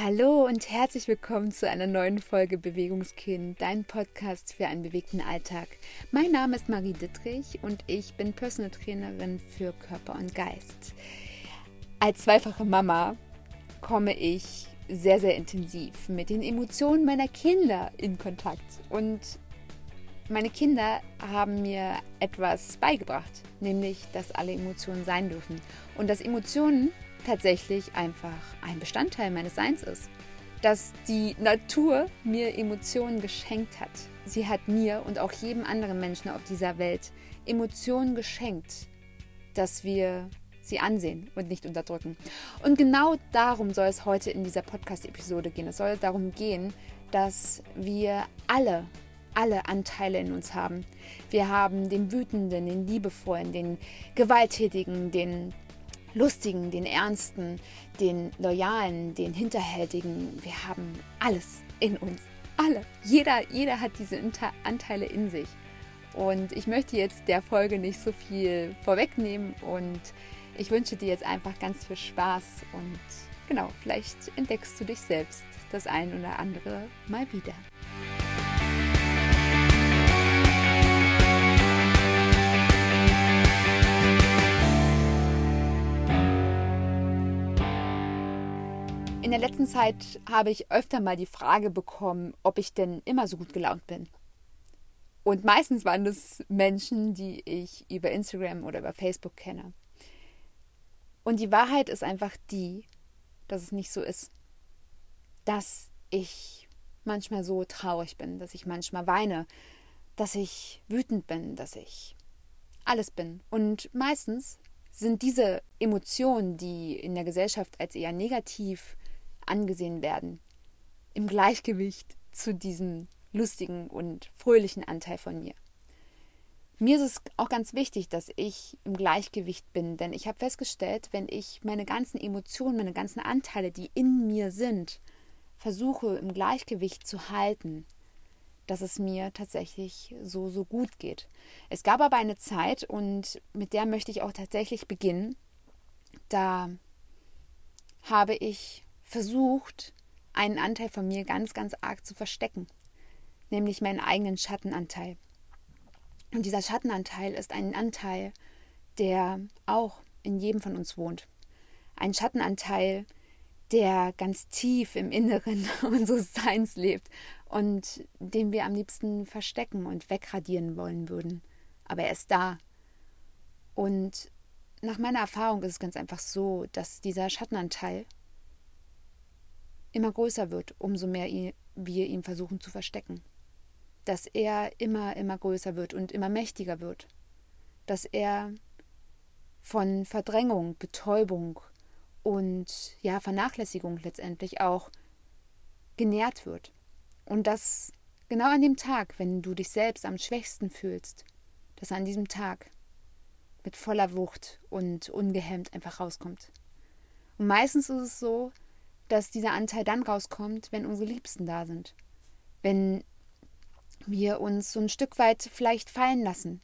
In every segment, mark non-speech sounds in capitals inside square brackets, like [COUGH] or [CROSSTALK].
Hallo und herzlich willkommen zu einer neuen Folge Bewegungskind, dein Podcast für einen bewegten Alltag. Mein Name ist Marie Dittrich und ich bin Personal Trainerin für Körper und Geist. Als zweifache Mama komme ich sehr, sehr intensiv mit den Emotionen meiner Kinder in Kontakt. Und meine Kinder haben mir etwas beigebracht, nämlich, dass alle Emotionen sein dürfen. Und dass Emotionen tatsächlich einfach ein Bestandteil meines Seins ist. Dass die Natur mir Emotionen geschenkt hat. Sie hat mir und auch jedem anderen Menschen auf dieser Welt Emotionen geschenkt, dass wir sie ansehen und nicht unterdrücken. Und genau darum soll es heute in dieser Podcast-Episode gehen. Es soll darum gehen, dass wir alle, alle Anteile in uns haben. Wir haben den Wütenden, den Liebevollen, den Gewalttätigen, den Lustigen, den Ernsten, den Loyalen, den Hinterhältigen. Wir haben alles in uns. Alle. Jeder, jeder hat diese Anteile in sich. Und ich möchte jetzt der Folge nicht so viel vorwegnehmen und ich wünsche dir jetzt einfach ganz viel Spaß und genau, vielleicht entdeckst du dich selbst das ein oder andere mal wieder. In der letzten Zeit habe ich öfter mal die Frage bekommen, ob ich denn immer so gut gelaunt bin. Und meistens waren das Menschen, die ich über Instagram oder über Facebook kenne. Und die Wahrheit ist einfach die, dass es nicht so ist. Dass ich manchmal so traurig bin, dass ich manchmal weine, dass ich wütend bin, dass ich alles bin. Und meistens sind diese Emotionen, die in der Gesellschaft als eher negativ angesehen werden, im Gleichgewicht zu diesem lustigen und fröhlichen Anteil von mir. Mir ist es auch ganz wichtig, dass ich im Gleichgewicht bin, denn ich habe festgestellt, wenn ich meine ganzen Emotionen, meine ganzen Anteile, die in mir sind, versuche im Gleichgewicht zu halten, dass es mir tatsächlich so, so gut geht. Es gab aber eine Zeit, und mit der möchte ich auch tatsächlich beginnen, da habe ich versucht, einen Anteil von mir ganz, ganz arg zu verstecken, nämlich meinen eigenen Schattenanteil. Und dieser Schattenanteil ist ein Anteil, der auch in jedem von uns wohnt. Ein Schattenanteil, der ganz tief im Inneren [LAUGHS] unseres Seins lebt und den wir am liebsten verstecken und wegradieren wollen würden. Aber er ist da. Und nach meiner Erfahrung ist es ganz einfach so, dass dieser Schattenanteil immer größer wird, umso mehr wir ihn versuchen zu verstecken. Dass er immer, immer größer wird und immer mächtiger wird. Dass er von Verdrängung, Betäubung und ja, Vernachlässigung letztendlich auch genährt wird. Und dass genau an dem Tag, wenn du dich selbst am schwächsten fühlst, dass an diesem Tag mit voller Wucht und ungehemmt einfach rauskommt. Und meistens ist es so, dass dieser Anteil dann rauskommt, wenn unsere Liebsten da sind. Wenn wir uns so ein Stück weit vielleicht fallen lassen.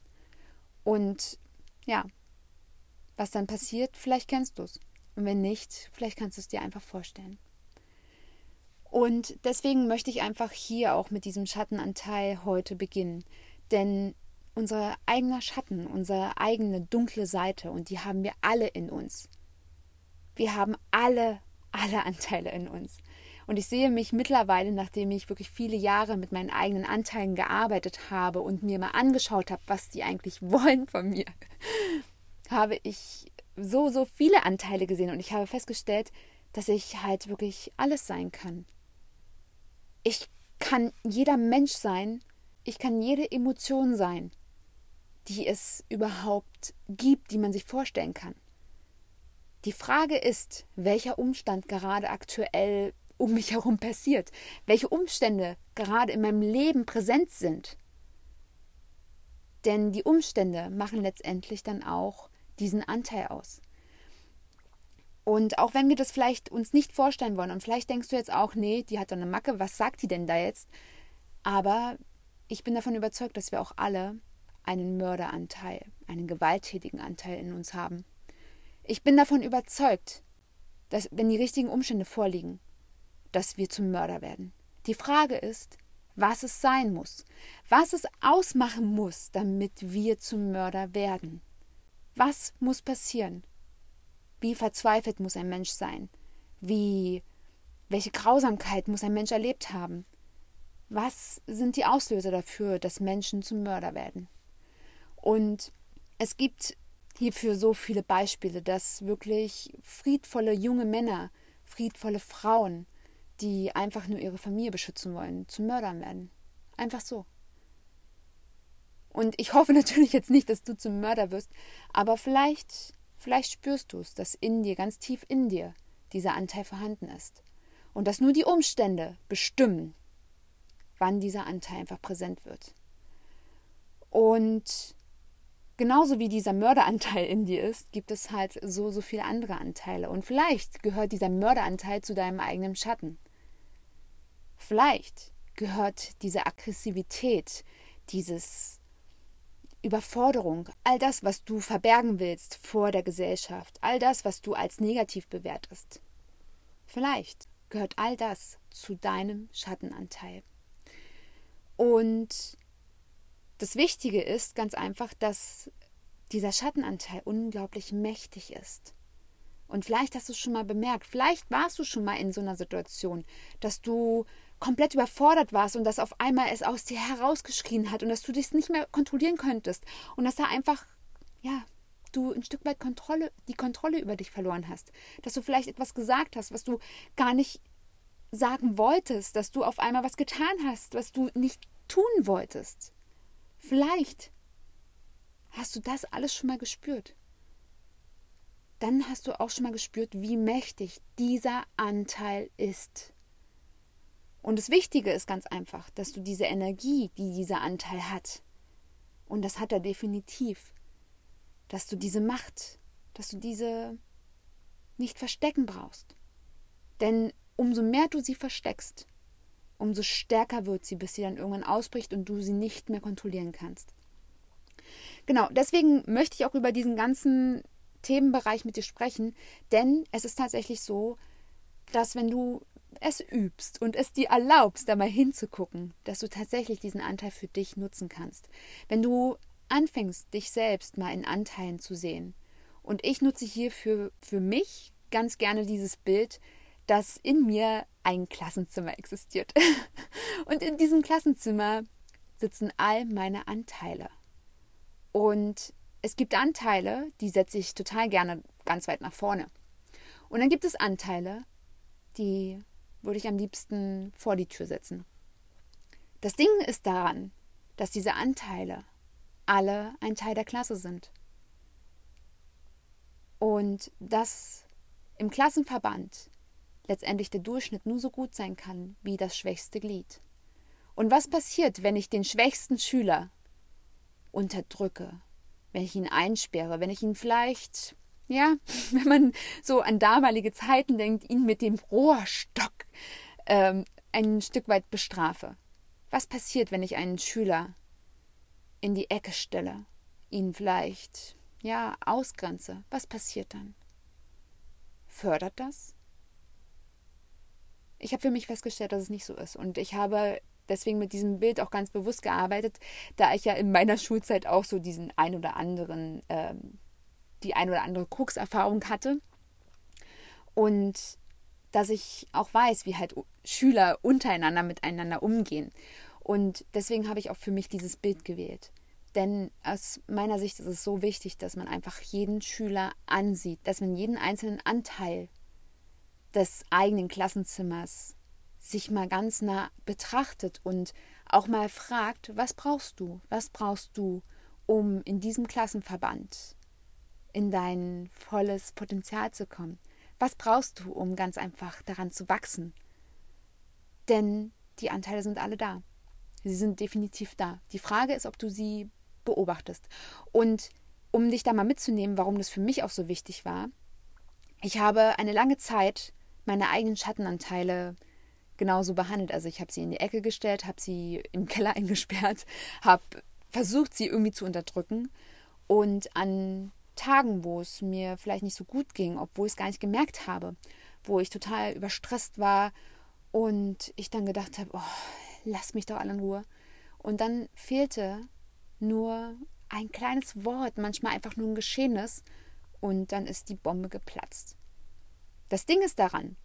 Und ja, was dann passiert, vielleicht kennst du es. Und wenn nicht, vielleicht kannst du es dir einfach vorstellen. Und deswegen möchte ich einfach hier auch mit diesem Schattenanteil heute beginnen. Denn unser eigener Schatten, unsere eigene dunkle Seite, und die haben wir alle in uns. Wir haben alle alle Anteile in uns. Und ich sehe mich mittlerweile, nachdem ich wirklich viele Jahre mit meinen eigenen Anteilen gearbeitet habe und mir mal angeschaut habe, was die eigentlich [LAUGHS] wollen von mir, habe ich so, so viele Anteile gesehen und ich habe festgestellt, dass ich halt wirklich alles sein kann. Ich kann jeder Mensch sein, ich kann jede Emotion sein, die es überhaupt gibt, die man sich vorstellen kann. Die Frage ist, welcher Umstand gerade aktuell um mich herum passiert, welche Umstände gerade in meinem Leben präsent sind. Denn die Umstände machen letztendlich dann auch diesen Anteil aus. Und auch wenn wir das vielleicht uns nicht vorstellen wollen, und vielleicht denkst du jetzt auch, nee, die hat doch eine Macke, was sagt die denn da jetzt? Aber ich bin davon überzeugt, dass wir auch alle einen Mörderanteil, einen gewalttätigen Anteil in uns haben. Ich bin davon überzeugt, dass wenn die richtigen Umstände vorliegen, dass wir zum Mörder werden. Die Frage ist, was es sein muss, was es ausmachen muss, damit wir zum Mörder werden. Was muss passieren? Wie verzweifelt muss ein Mensch sein? Wie welche Grausamkeit muss ein Mensch erlebt haben? Was sind die Auslöser dafür, dass Menschen zum Mörder werden? Und es gibt hierfür so viele Beispiele, dass wirklich friedvolle junge Männer, friedvolle Frauen, die einfach nur ihre Familie beschützen wollen, zu Mördern werden. Einfach so. Und ich hoffe [LAUGHS] natürlich jetzt nicht, dass du zum Mörder wirst, aber vielleicht, vielleicht spürst du es, dass in dir, ganz tief in dir, dieser Anteil vorhanden ist. Und dass nur die Umstände bestimmen, wann dieser Anteil einfach präsent wird. Und genauso wie dieser Mörderanteil in dir ist, gibt es halt so, so viele andere Anteile. Und vielleicht gehört dieser Mörderanteil zu deinem eigenen Schatten. Vielleicht gehört diese Aggressivität, dieses Überforderung, all das, was du verbergen willst vor der Gesellschaft, all das, was du als negativ bewertest. Vielleicht gehört all das zu deinem Schattenanteil. Und das Wichtige ist ganz einfach, dass dieser Schattenanteil unglaublich mächtig ist. Und vielleicht hast du es schon mal bemerkt, vielleicht warst du schon mal in so einer Situation, dass du komplett überfordert warst und dass auf einmal es aus dir herausgeschrien hat und dass du dich nicht mehr kontrollieren könntest und dass da einfach, ja, du ein Stück weit Kontrolle, die Kontrolle über dich verloren hast. Dass du vielleicht etwas gesagt hast, was du gar nicht sagen wolltest, dass du auf einmal was getan hast, was du nicht tun wolltest. Vielleicht hast du das alles schon mal gespürt. Dann hast du auch schon mal gespürt, wie mächtig dieser Anteil ist. Und das Wichtige ist ganz einfach, dass du diese Energie, die dieser Anteil hat, und das hat er definitiv, dass du diese Macht, dass du diese nicht verstecken brauchst. Denn umso mehr du sie versteckst, umso stärker wird sie, bis sie dann irgendwann ausbricht und du sie nicht mehr kontrollieren kannst. Genau, deswegen möchte ich auch über diesen ganzen Themenbereich mit dir sprechen, denn es ist tatsächlich so, dass wenn du es übst und es dir erlaubst, da mal hinzugucken, dass du tatsächlich diesen Anteil für dich nutzen kannst. Wenn du anfängst, dich selbst mal in Anteilen zu sehen. Und ich nutze hierfür für mich ganz gerne dieses Bild, dass in mir ein Klassenzimmer existiert. [LAUGHS] und in diesem Klassenzimmer sitzen all meine Anteile. Und es gibt Anteile, die setze ich total gerne ganz weit nach vorne. Und dann gibt es Anteile, die würde ich am liebsten vor die Tür setzen. Das Ding ist daran, dass diese Anteile alle ein Teil der Klasse sind. Und dass im Klassenverband letztendlich der Durchschnitt nur so gut sein kann wie das schwächste Glied. Und was passiert, wenn ich den schwächsten Schüler unterdrücke, wenn ich ihn einsperre, wenn ich ihn vielleicht ja, [LAUGHS] wenn man so an damalige Zeiten denkt, ihn mit dem Rohrstock ähm, ein Stück weit bestrafe. Was passiert, wenn ich einen Schüler in die Ecke stelle, ihn vielleicht, ja, ausgrenze? Was passiert dann? Fördert das? Ich habe für mich festgestellt, dass es nicht so ist. Und ich habe deswegen mit diesem Bild auch ganz bewusst gearbeitet, da ich ja in meiner [LAUGHS] Schulzeit auch so diesen ein oder anderen ähm, die ein oder andere Krux-Erfahrung hatte. Und dass ich auch weiß, wie halt Schüler untereinander miteinander umgehen. Und deswegen habe ich auch für mich dieses Bild gewählt. Denn aus meiner Sicht ist es so wichtig, dass man einfach jeden Schüler ansieht, dass man jeden einzelnen Anteil des eigenen Klassenzimmers sich mal ganz nah betrachtet und auch mal fragt, was brauchst du? Was brauchst du, um in diesem Klassenverband in dein volles Potenzial zu kommen? Was brauchst du, um ganz einfach daran zu wachsen? Denn die Anteile sind alle da. Sie sind definitiv da. Die Frage ist, ob du sie beobachtest. Und um dich da mal mitzunehmen, warum das für mich auch so wichtig war, ich habe eine lange Zeit meine eigenen Schattenanteile genauso behandelt. Also ich habe sie in die Ecke gestellt, habe sie im [LAUGHS] Keller eingesperrt, habe versucht, sie irgendwie zu unterdrücken. Und an Tagen, wo es mir vielleicht nicht so gut ging, obwohl ich es gar nicht gemerkt habe, wo ich total überstresst war Und ich dann gedacht habe, oh, lass mich doch alle in Ruhe. Und dann fehlte nur ein kleines Wort, manchmal einfach nur ein Geschehenes, und dann ist die Bombe geplatzt. Das Ding ist daran,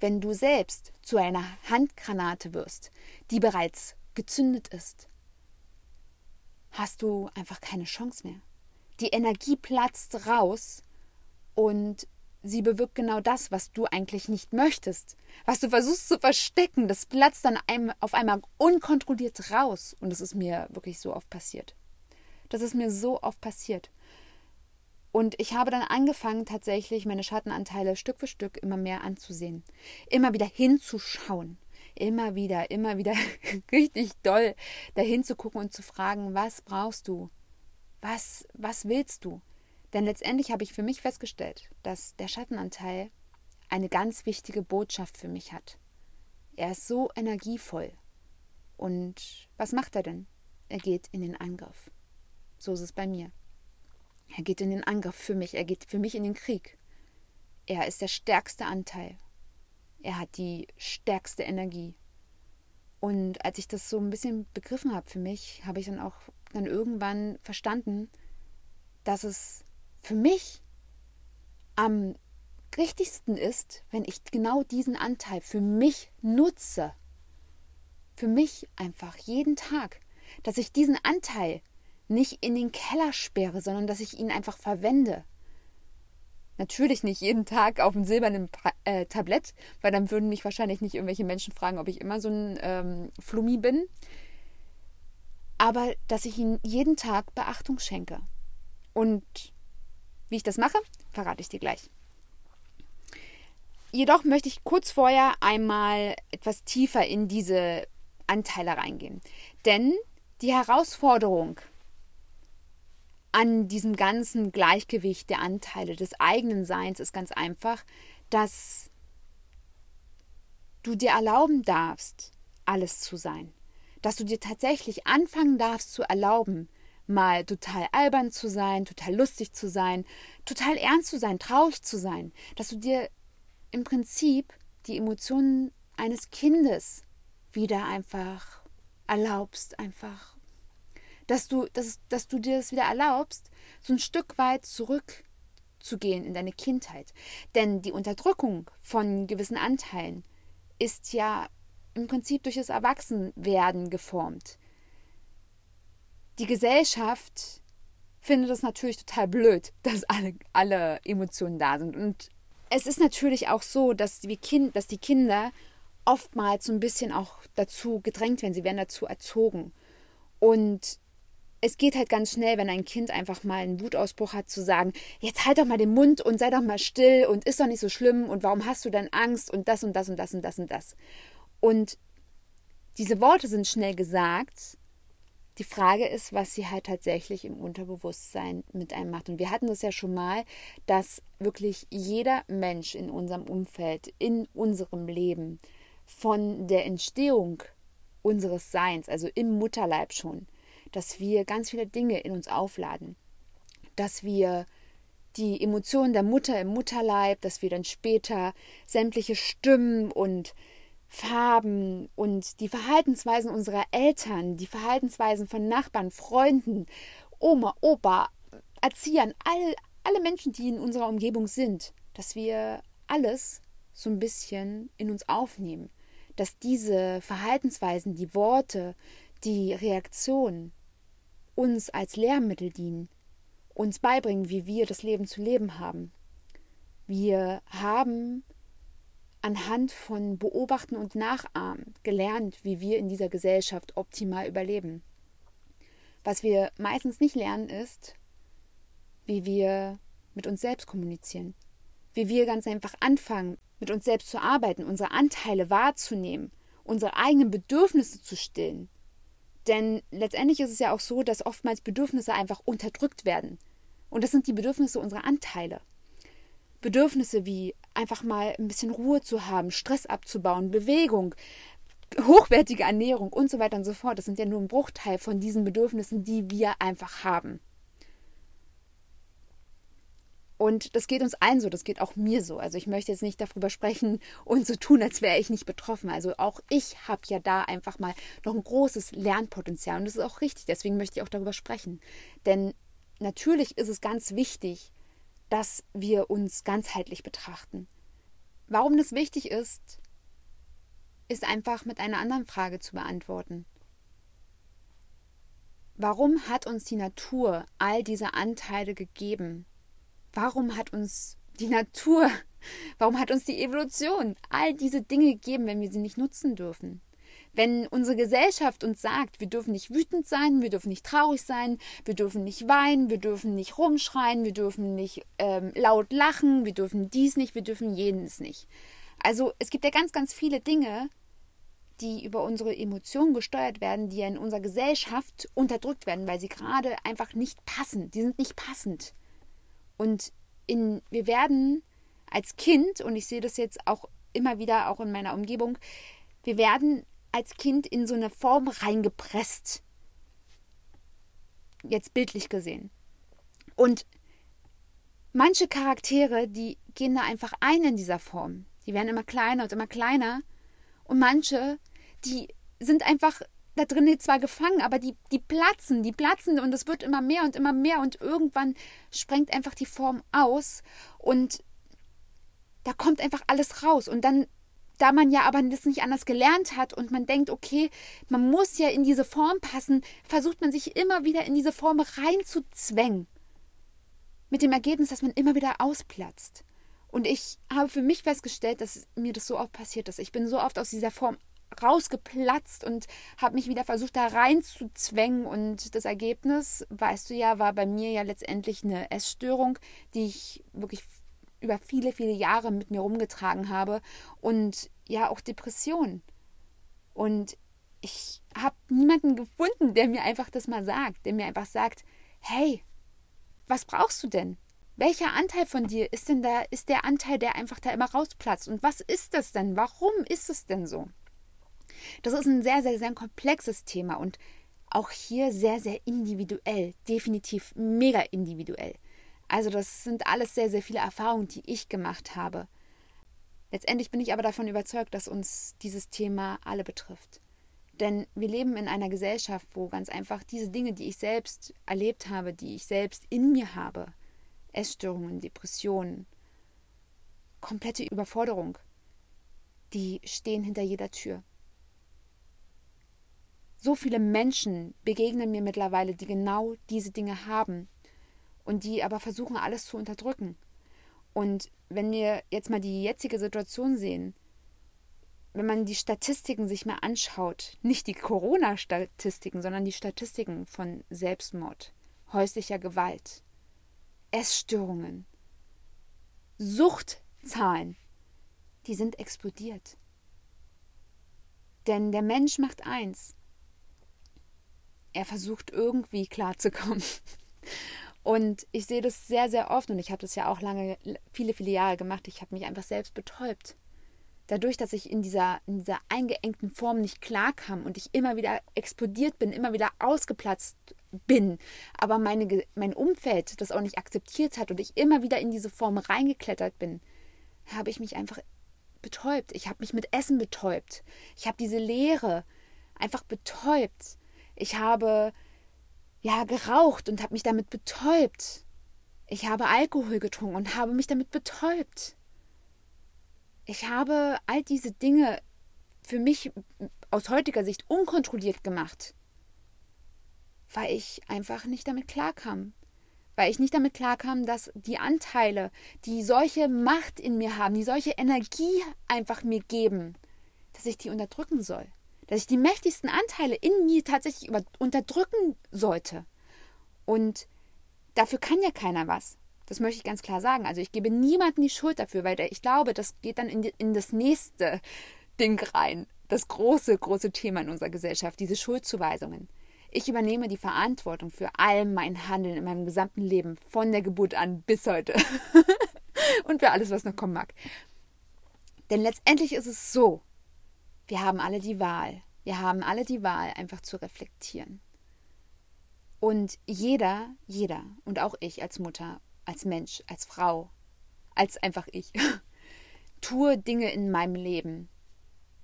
wenn du selbst zu einer Handgranate wirst, die bereits gezündet ist, hast du einfach keine Chance mehr. Die Energie platzt raus und sie bewirkt genau das, was du eigentlich nicht möchtest. Was du versuchst zu verstecken, das platzt dann auf einmal unkontrolliert raus. Und das ist mir wirklich so oft passiert. Das ist mir so oft passiert. Und ich habe dann angefangen, tatsächlich meine Schattenanteile Stück für Stück immer mehr anzusehen. Immer wieder hinzuschauen. Immer wieder, immer wieder [LAUGHS] richtig doll dahin zu gucken und zu fragen, was brauchst du? Was, was willst du? Denn letztendlich habe ich für mich festgestellt, dass der Schattenanteil eine ganz wichtige Botschaft für mich hat. Er ist so energievoll. Und was macht er denn? Er geht in den Angriff. So ist es bei mir. Er geht in den Angriff für mich, er geht für mich in den Krieg. Er ist der stärkste Anteil. Er hat die stärkste Energie. Und als ich das so ein bisschen begriffen habe für mich, habe ich dann auch dann irgendwann verstanden, dass es für mich am richtigsten ist, wenn ich genau diesen Anteil für mich nutze. Für mich einfach jeden Tag, dass ich diesen Anteil nicht in den Keller sperre, sondern dass ich ihn einfach verwende. Natürlich nicht jeden Tag auf dem silbernen äh, Tablett, weil dann würden mich wahrscheinlich nicht irgendwelche Menschen fragen, ob ich immer so ein ähm, Flummi bin. Aber dass ich ihm jeden Tag Beachtung schenke. Und wie ich das mache, verrate ich dir gleich. Jedoch möchte ich kurz vorher einmal etwas tiefer in diese Anteile reingehen. Denn die Herausforderung an diesem ganzen Gleichgewicht der Anteile des eigenen Seins ist ganz einfach, dass du dir erlauben darfst, alles zu sein. Dass du dir tatsächlich anfangen darfst zu erlauben, mal total albern zu sein, total lustig zu sein, total ernst zu sein, traurig zu sein. Dass du dir im Prinzip die Emotionen eines Kindes wieder einfach erlaubst, einfach dass du, dass, dass du dir das wieder erlaubst, so ein Stück weit zurückzugehen in deine Kindheit. Denn die Unterdrückung von gewissen Anteilen ist ja im Prinzip durch das Erwachsenwerden geformt. Die Gesellschaft findet es natürlich total blöd, [LAUGHS] dass alle, alle Emotionen da sind. Und es ist natürlich auch so, dass, wir kind, dass die Kinder oftmals so ein bisschen auch dazu gedrängt werden, sie werden dazu erzogen. Und es geht halt ganz schnell, wenn ein Kind einfach mal einen Wutausbruch hat, zu sagen, jetzt halt doch mal den Mund und sei doch mal still und ist doch nicht so schlimm und warum hast du denn Angst und das und das und das und das und das. Und diese Worte sind schnell gesagt. Die Frage ist, was sie halt tatsächlich im Unterbewusstsein mit einem macht. Und wir hatten das ja schon mal, dass wirklich jeder Mensch in unserem Umfeld, in unserem Leben, von der Entstehung unseres Seins, also im Mutterleib schon, dass wir ganz viele Dinge in uns aufladen, dass wir die Emotionen der Mutter im Mutterleib, dass wir dann später sämtliche Stimmen und Farben und die Verhaltensweisen unserer Eltern, die Verhaltensweisen von Nachbarn, Freunden, Oma, Opa, Erziehern, all, alle Menschen, die in unserer Umgebung sind, dass wir alles so ein bisschen in uns aufnehmen, dass diese Verhaltensweisen, die Worte, die Reaktionen uns als Lehrmittel dienen, uns beibringen, wie wir das Leben zu leben haben. Wir haben anhand von Beobachten und Nachahmen gelernt, wie wir in dieser Gesellschaft optimal überleben. Was wir meistens nicht lernen, ist, wie wir mit uns selbst kommunizieren, wie wir ganz einfach anfangen, mit uns selbst zu arbeiten, unsere Anteile wahrzunehmen, unsere eigenen Bedürfnisse zu stillen, denn letztendlich ist es ja auch so, dass oftmals Bedürfnisse einfach unterdrückt werden. Und das sind die Bedürfnisse unserer Anteile. Bedürfnisse wie einfach mal ein bisschen Ruhe zu haben, Stress abzubauen, Bewegung, hochwertige Ernährung und so weiter und so fort. Das sind ja nur ein Bruchteil von diesen Bedürfnissen, die wir einfach haben. Und das geht uns allen so, das geht auch mir so. Also ich möchte jetzt nicht darüber sprechen und so tun, als wäre ich nicht betroffen. Also auch ich habe ja da einfach mal noch ein großes Lernpotenzial und das ist auch richtig. Deswegen möchte ich auch darüber sprechen. Denn natürlich ist es ganz wichtig, dass wir uns ganzheitlich betrachten. Warum das wichtig ist, ist einfach mit einer anderen Frage zu beantworten. Warum hat uns die Natur all diese Anteile gegeben? Warum hat uns die Natur, [LAUGHS] warum hat uns die Evolution all diese Dinge gegeben, wenn wir sie nicht nutzen dürfen? Wenn unsere Gesellschaft uns sagt, wir dürfen nicht wütend sein, wir dürfen nicht traurig sein, wir dürfen nicht weinen, wir dürfen nicht rumschreien, wir dürfen nicht ähm, laut lachen, wir dürfen dies nicht, wir dürfen jenes nicht. Also es gibt ja ganz, ganz viele Dinge, die über unsere Emotionen gesteuert werden, die ja in unserer Gesellschaft unterdrückt werden, weil sie gerade einfach nicht passen. Die sind nicht passend. Und in, wir werden als Kind, und ich sehe das jetzt auch immer wieder auch in meiner Umgebung, wir werden als Kind in so eine Form reingepresst. Jetzt bildlich gesehen. Und manche Charaktere, die gehen da einfach ein in dieser Form. Die werden immer kleiner und immer kleiner. Und manche die sind einfach da drin zwar gefangen, aber die, die platzen, die platzen und es wird immer mehr und immer mehr und irgendwann sprengt einfach die Form aus und da kommt einfach alles raus und dann da man ja aber das nicht anders gelernt hat und man denkt, okay, man muss ja in diese Form passen, versucht man sich immer wieder in diese Form reinzuzwängen. Mit dem Ergebnis, dass man immer wieder ausplatzt. Und ich habe für mich festgestellt, dass mir das so oft passiert ist. Ich bin so oft aus dieser Form rausgeplatzt und habe mich wieder versucht, da reinzuzwängen. Und das Ergebnis, weißt du ja, war bei mir ja letztendlich eine Essstörung, die ich wirklich über viele, viele Jahre mit mir rumgetragen habe. Und ja, auch Depression. Und ich habe niemanden gefunden, der mir einfach das mal sagt, der mir einfach sagt, hey, was brauchst du denn? Welcher Anteil von dir ist denn da, ist der Anteil, der einfach da immer rausplatzt? Und was ist das denn? Warum ist es denn so? Das ist ein sehr, sehr, sehr komplexes Thema und auch hier sehr, sehr individuell. Definitiv mega individuell. Also das sind alles sehr, sehr viele Erfahrungen, die ich gemacht habe. Letztendlich bin ich aber davon überzeugt, dass uns dieses Thema alle betrifft. Denn wir leben in einer Gesellschaft, wo ganz einfach diese Dinge, die ich selbst erlebt habe, die ich selbst in mir habe, Essstörungen, Depressionen, komplette Überforderung, die stehen hinter jeder Tür. So viele Menschen begegnen mir mittlerweile, die genau diese Dinge haben und die aber versuchen, alles zu unterdrücken. Und wenn wir jetzt mal die jetzige Situation sehen, wenn man die Statistiken sich mal anschaut, nicht die Corona-Statistiken, sondern die Statistiken von Selbstmord, häuslicher Gewalt, Essstörungen, Suchtzahlen, die sind explodiert. Denn der Mensch macht eins, er versucht irgendwie klarzukommen. Und ich sehe das sehr, sehr oft und ich habe das ja auch lange, viele, viele Jahre gemacht. Ich habe mich einfach selbst betäubt. Dadurch, dass ich in dieser, in dieser eingeengten Form nicht klarkam und ich immer wieder explodiert bin, immer wieder ausgeplatzt bin, aber meine, mein Umfeld das auch nicht akzeptiert hat und ich immer wieder in diese Form reingeklettert bin, habe ich mich einfach betäubt. Ich habe mich mit Essen betäubt. Ich habe diese Leere einfach betäubt. Ich habe ja geraucht und habe mich damit betäubt. Ich habe Alkohol getrunken und habe mich damit betäubt. Ich habe all diese Dinge für mich aus heutiger Sicht unkontrolliert gemacht, weil ich einfach nicht damit klarkam. Weil ich nicht damit klarkam, dass die Anteile, die solche Macht in mir haben, die solche Energie einfach mir geben, dass ich die unterdrücken soll dass ich die mächtigsten Anteile in mir tatsächlich unterdrücken sollte. Und dafür kann ja keiner was. Das möchte ich ganz klar sagen. Also ich gebe niemandem die Schuld dafür, weil ich glaube, das geht dann in, die, in das nächste Ding rein. Das große, große Thema in unserer Gesellschaft, diese Schuldzuweisungen. Ich übernehme die Verantwortung für all mein Handeln in meinem gesamten Leben, von der Geburt an bis heute. [LAUGHS] und für alles, was noch kommen mag. Denn letztendlich ist es so, wir haben alle die Wahl. Wir haben alle die Wahl, einfach zu reflektieren. Und jeder, jeder und auch ich als Mutter als Mensch, als Frau, als einfach ich. [LAUGHS] Tue Dinge in meinem Leben.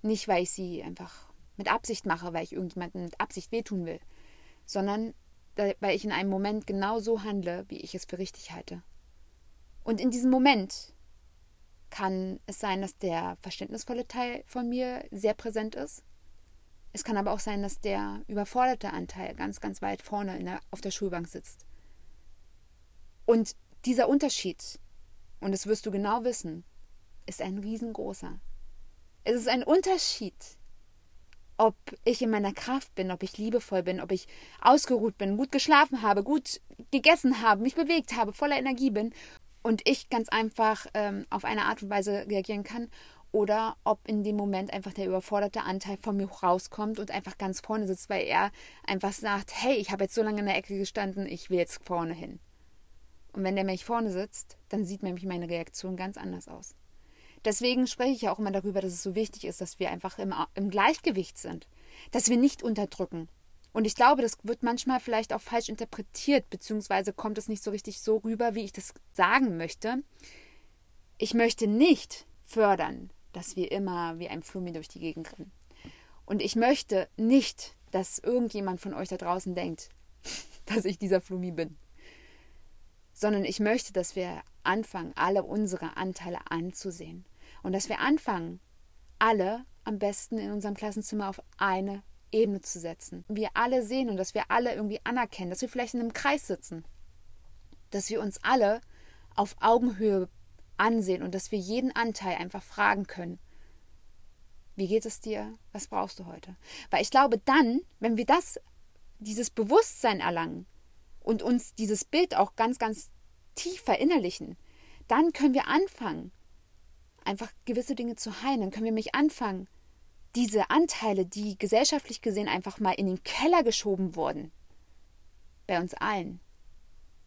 Nicht, weil ich sie einfach mit Absicht mache, weil ich irgendjemandem mit Absicht wehtun will, sondern weil ich in einem Moment genau so handle, wie ich es für richtig halte. Und in diesem Moment kann es sein, dass der verständnisvolle Teil von mir sehr präsent ist. Es kann aber auch sein, dass der überforderte Anteil ganz, ganz weit vorne der, auf der Schulbank sitzt. Und dieser Unterschied, und das wirst du genau wissen, ist ein riesengroßer. Es ist ein Unterschied, ob ich in meiner Kraft bin, ob ich liebevoll bin, ob ich ausgeruht bin, gut geschlafen habe, gut gegessen habe, mich bewegt habe, voller Energie bin und ich ganz einfach ähm, auf eine Art und Weise reagieren kann oder ob in dem Moment einfach der überforderte Anteil von mir rauskommt und einfach ganz vorne sitzt, weil er einfach sagt, hey, ich habe jetzt so lange in der Ecke gestanden, ich will jetzt vorne hin. Und wenn der Mensch vorne sitzt, dann sieht nämlich meine Reaktion ganz anders aus. Deswegen spreche ich ja auch immer darüber, dass es so wichtig ist, dass wir einfach im, im Gleichgewicht sind, dass wir nicht unterdrücken. Und ich glaube, das wird manchmal vielleicht auch falsch interpretiert, beziehungsweise kommt es nicht so richtig so rüber, wie ich das sagen möchte. Ich möchte nicht fördern, dass wir immer wie ein Flummi durch die Gegend rennen. Und ich möchte nicht, dass irgendjemand von euch da draußen denkt, [LAUGHS] dass ich dieser Flummi bin. Sondern ich möchte, dass wir anfangen, alle unsere Anteile anzusehen und dass wir anfangen, alle am besten in unserem Klassenzimmer auf eine Ebene zu setzen. Wir alle sehen und dass wir alle irgendwie anerkennen, dass wir vielleicht in einem Kreis sitzen. Dass wir uns alle auf Augenhöhe ansehen und dass wir jeden Anteil einfach fragen können. Wie geht es dir? Was brauchst du heute? Weil ich glaube, dann, wenn wir das, dieses Bewusstsein erlangen und uns dieses Bild auch ganz, ganz tief verinnerlichen, dann können wir anfangen, einfach gewisse Dinge zu heilen. Dann können wir mich anfangen, diese Anteile, die gesellschaftlich gesehen einfach mal in den Keller geschoben wurden, bei uns allen,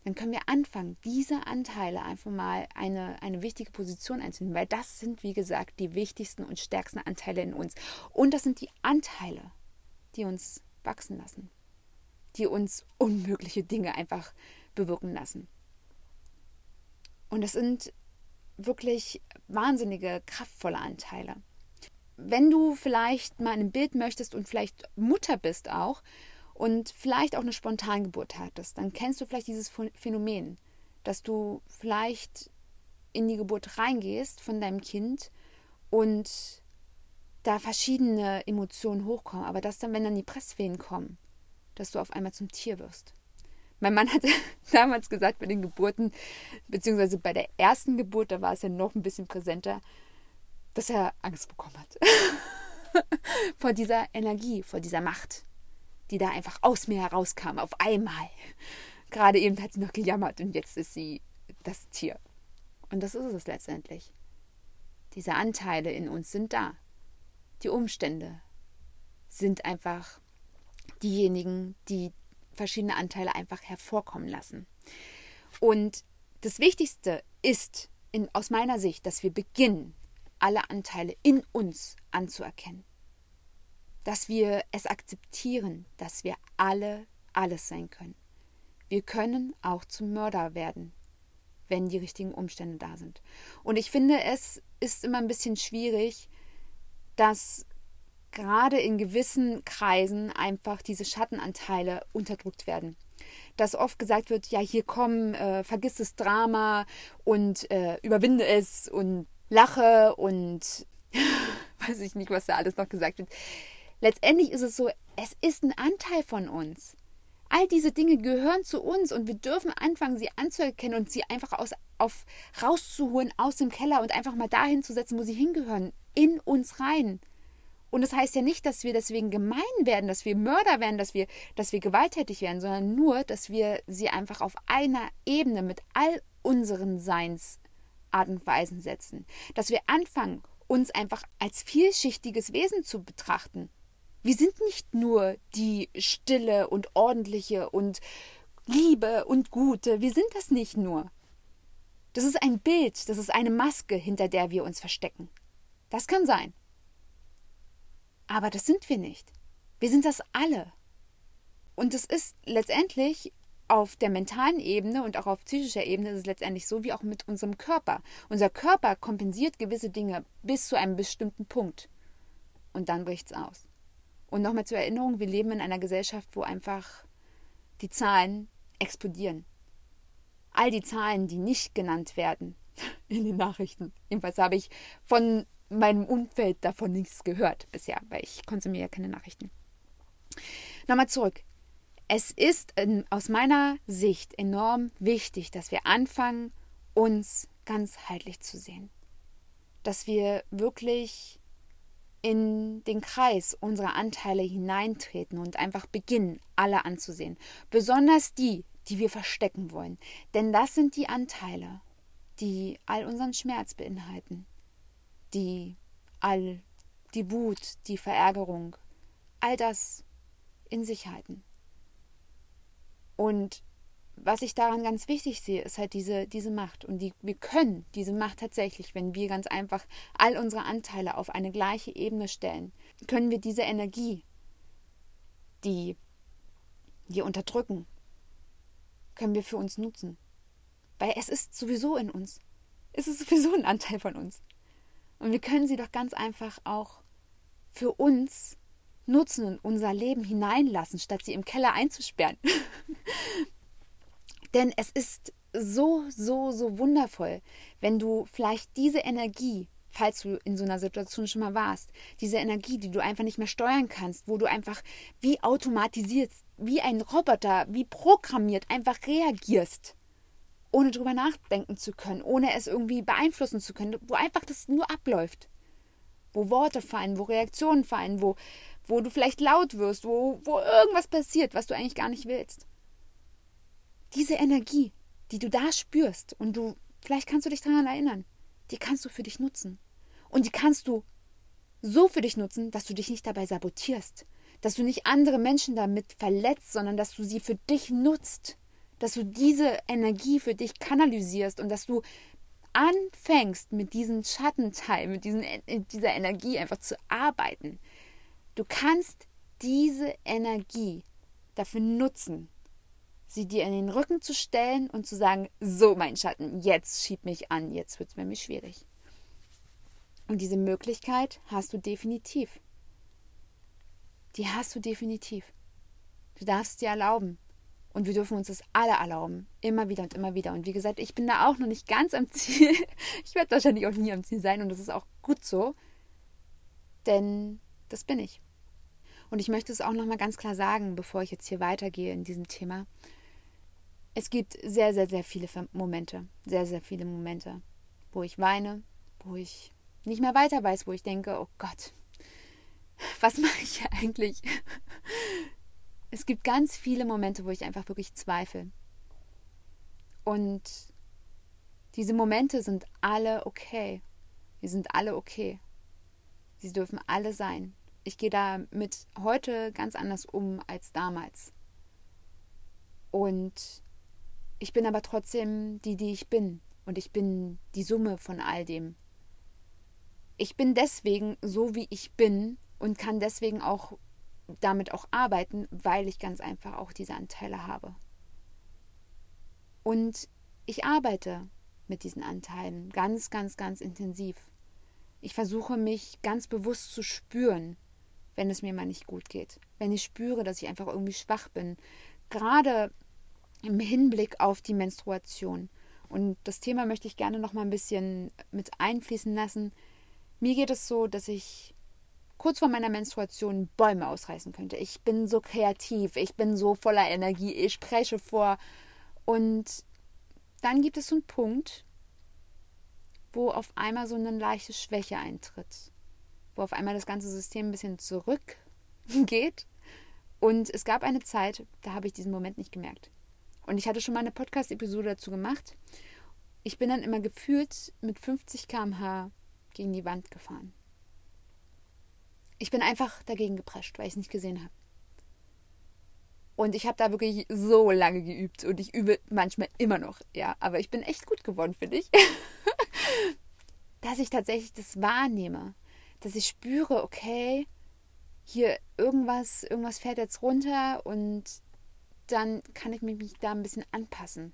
dann können wir anfangen, diese Anteile einfach mal eine, eine wichtige Position einzunehmen, weil das sind, wie gesagt, die wichtigsten und stärksten Anteile in uns. Und das sind die Anteile, die uns wachsen lassen, die uns unmögliche Dinge einfach bewirken lassen. Und das sind wirklich wahnsinnige, kraftvolle Anteile. Wenn du vielleicht mal ein Bild möchtest und vielleicht Mutter bist auch und vielleicht auch eine Spontangeburt hattest, dann kennst du vielleicht dieses Phänomen, dass du vielleicht in die Geburt reingehst von deinem Kind und da verschiedene Emotionen hochkommen, aber dass dann, wenn dann die Presswehen kommen, dass du auf einmal zum Tier wirst. Mein Mann hat [LAUGHS] damals gesagt, bei den Geburten, beziehungsweise bei der ersten Geburt, da war es ja noch ein bisschen präsenter, dass er Angst bekommen hat. [LAUGHS] vor dieser Energie, vor dieser Macht, die da einfach aus mir herauskam, auf einmal. Gerade eben hat sie noch gejammert und jetzt ist sie das Tier. Und das ist es letztendlich. Diese Anteile in uns sind da. Die Umstände sind einfach diejenigen, die verschiedene Anteile einfach hervorkommen lassen. Und das Wichtigste ist in, aus meiner Sicht, dass wir beginnen, alle Anteile in uns anzuerkennen. Dass wir es akzeptieren, dass wir alle alles sein können. Wir können auch zum Mörder werden, wenn die richtigen Umstände da sind. Und ich finde, es ist immer ein bisschen schwierig, dass gerade in gewissen Kreisen einfach diese Schattenanteile unterdrückt werden. Dass oft gesagt wird, ja, hier komm, äh, vergiss das Drama und äh, überwinde es und lache und [LAUGHS] weiß ich nicht, was da alles noch gesagt wird. Letztendlich ist es so, es ist ein Anteil von uns. All diese Dinge gehören zu uns und wir dürfen anfangen, sie anzuerkennen und sie einfach aus, auf, rauszuholen aus dem Keller und einfach mal dahin zu setzen, wo sie hingehören, in uns rein. Und das heißt ja nicht, dass wir deswegen gemein werden, dass wir Mörder werden, dass wir, dass wir gewalttätig werden, sondern nur, dass wir sie einfach auf einer Ebene mit all unseren Seins Art und Weisen setzen. Dass wir anfangen, uns einfach als vielschichtiges Wesen zu betrachten. Wir sind nicht nur die stille und ordentliche und Liebe und Gute. Wir sind das nicht nur. Das ist ein Bild, das ist eine Maske, hinter der wir uns verstecken. Das kann sein. Aber das sind wir nicht. Wir sind das alle. Und es ist letztendlich auf der mentalen Ebene und auch auf psychischer Ebene ist es letztendlich so wie auch mit unserem Körper. Unser Körper kompensiert gewisse Dinge bis zu einem bestimmten Punkt. Und dann bricht es aus. Und nochmal zur Erinnerung, wir leben in einer Gesellschaft, wo einfach die Zahlen explodieren. All die Zahlen, die nicht genannt werden [LAUGHS] in den Nachrichten. Jedenfalls habe ich von meinem Umfeld davon nichts gehört bisher, weil ich konsumiere ja keine Nachrichten. Nochmal zurück. Es ist aus meiner Sicht enorm wichtig, dass wir anfangen, uns ganzheitlich zu sehen. Dass wir wirklich in den Kreis unserer Anteile hineintreten und einfach beginnen, alle anzusehen. Besonders die, die wir verstecken wollen. Denn das sind die Anteile, die all unseren Schmerz beinhalten, die all die Wut, die Verärgerung, all das in sich halten. Und was ich daran ganz wichtig sehe, ist halt diese, diese Macht. Und die, wir können diese Macht tatsächlich, wenn wir ganz einfach all unsere Anteile auf eine gleiche Ebene stellen, können wir diese Energie, die wir unterdrücken, können wir für uns nutzen. Weil es ist sowieso in uns. Es ist sowieso ein Anteil von uns. Und wir können sie doch ganz einfach auch für uns nutzen und unser Leben hineinlassen, statt sie im Keller einzusperren. [LAUGHS] Denn es ist so, so, so wundervoll, wenn du vielleicht diese Energie, falls du in so einer Situation schon mal warst, diese Energie, die du einfach nicht mehr steuern kannst, wo du einfach wie automatisiert, wie ein Roboter, wie programmiert einfach reagierst, ohne drüber nachdenken zu können, ohne es irgendwie beeinflussen zu können, wo einfach das nur abläuft. Wo Worte fallen, wo Reaktionen fallen, wo, wo du vielleicht laut wirst, wo, wo irgendwas passiert, was du eigentlich gar nicht willst diese Energie, die du da spürst und du, vielleicht kannst du dich daran erinnern, die kannst du für dich nutzen. Und die kannst du so für dich nutzen, dass du dich nicht dabei sabotierst, dass du nicht andere Menschen damit verletzt, sondern dass du sie für dich nutzt, dass du diese Energie für dich kanalisierst und dass du anfängst mit diesem Schattenteil, mit diesen, dieser Energie einfach zu arbeiten. Du kannst diese Energie dafür nutzen, sie dir in den Rücken zu stellen und zu sagen, so mein Schatten, jetzt schieb mich an, jetzt wird es mir schwierig. Und diese Möglichkeit hast du definitiv. Die hast du definitiv. Du darfst dir erlauben. Und wir dürfen uns das alle erlauben. Immer wieder und immer wieder. Und wie gesagt, ich bin da auch noch nicht ganz am Ziel. [LAUGHS] Ich werde wahrscheinlich auch nie am Ziel sein. Und das ist auch gut so. Denn das bin ich. Und ich möchte es auch nochmal ganz klar sagen, bevor ich jetzt hier weitergehe in diesem Thema. Es gibt sehr, sehr, sehr viele Momente, sehr, sehr viele Momente, wo ich weine, wo ich nicht mehr weiter weiß, wo ich denke, oh Gott, was mache ich hier eigentlich? [LAUGHS] Es gibt ganz viele Momente, wo ich einfach wirklich zweifle. Und diese Momente sind alle okay. Die sind alle okay. Sie dürfen alle sein. Ich gehe damit heute ganz anders um als damals. Und ich bin aber trotzdem die, die ich bin. Und ich bin die Summe von all dem. Ich bin deswegen so, wie ich bin und kann deswegen auch damit auch arbeiten, weil ich ganz einfach auch diese Anteile habe. Und ich arbeite mit diesen Anteilen ganz, ganz, ganz intensiv. Ich versuche mich ganz bewusst zu spüren, wenn es mir mal nicht gut geht. Wenn ich spüre, dass ich einfach irgendwie schwach bin. Gerade im Hinblick auf die Menstruation. Und das Thema möchte ich gerne noch mal ein bisschen mit einfließen lassen. Mir geht es so, dass ich kurz vor meiner Menstruation Bäume ausreißen könnte. Ich bin so kreativ, ich bin so voller Energie, ich spreche vor. Und dann gibt es so einen Punkt, wo auf einmal so eine leichte Schwäche eintritt, wo auf einmal das ganze System ein bisschen zurückgeht. Und es gab eine Zeit, da habe ich diesen Moment nicht gemerkt. Und ich hatte schon mal eine Podcast-Episode dazu gemacht. Ich bin dann immer gefühlt mit 50 km/h gegen die Wand gefahren. Ich bin einfach dagegen geprescht, weil ich es nicht gesehen habe. Und ich habe da wirklich so lange geübt und ich übe manchmal immer noch, ja. Aber ich bin echt gut geworden, finde ich. [LAUGHS] dass ich tatsächlich das wahrnehme. Dass ich spüre, okay, hier irgendwas, irgendwas fährt jetzt runter und dann kann ich mich da ein bisschen anpassen.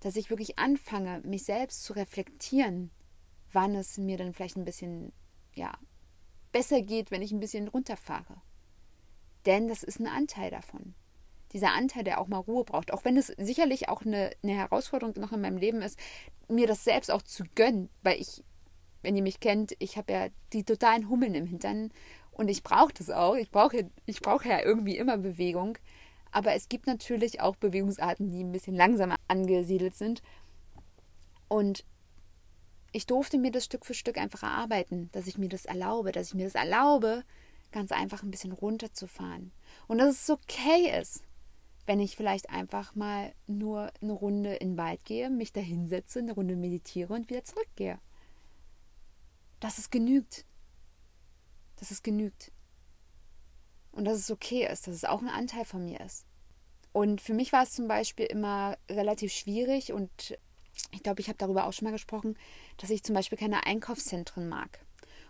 Dass ich wirklich anfange, mich selbst zu reflektieren, wann es mir dann vielleicht ein bisschen, ja, besser geht, wenn ich ein bisschen runterfahre. Denn das ist ein Anteil davon. Dieser Anteil, der auch mal Ruhe braucht. Auch wenn es sicherlich auch eine, eine Herausforderung noch in meinem Leben ist, mir das selbst auch zu gönnen. Weil ich, wenn ihr mich kennt, ich habe ja die totalen Hummeln im Hintern und ich brauche das auch. Ich brauche, ich brauche ja irgendwie immer Bewegung. Aber es gibt natürlich auch Bewegungsarten, die ein bisschen langsamer angesiedelt sind. Und ich durfte mir das Stück für Stück einfach erarbeiten, dass ich mir das erlaube, dass ich mir das erlaube, ganz einfach ein bisschen runterzufahren. Und dass es okay ist, wenn ich vielleicht einfach mal nur eine Runde in den Wald gehe, mich da hinsetze, eine Runde meditiere und wieder zurückgehe. Dass es genügt. Dass es genügt. Und dass es okay ist, dass es auch ein Anteil von mir ist. Und für mich war es zum Beispiel immer relativ schwierig und ich glaube, ich habe darüber auch schon mal gesprochen, dass ich zum Beispiel keine Einkaufszentren mag.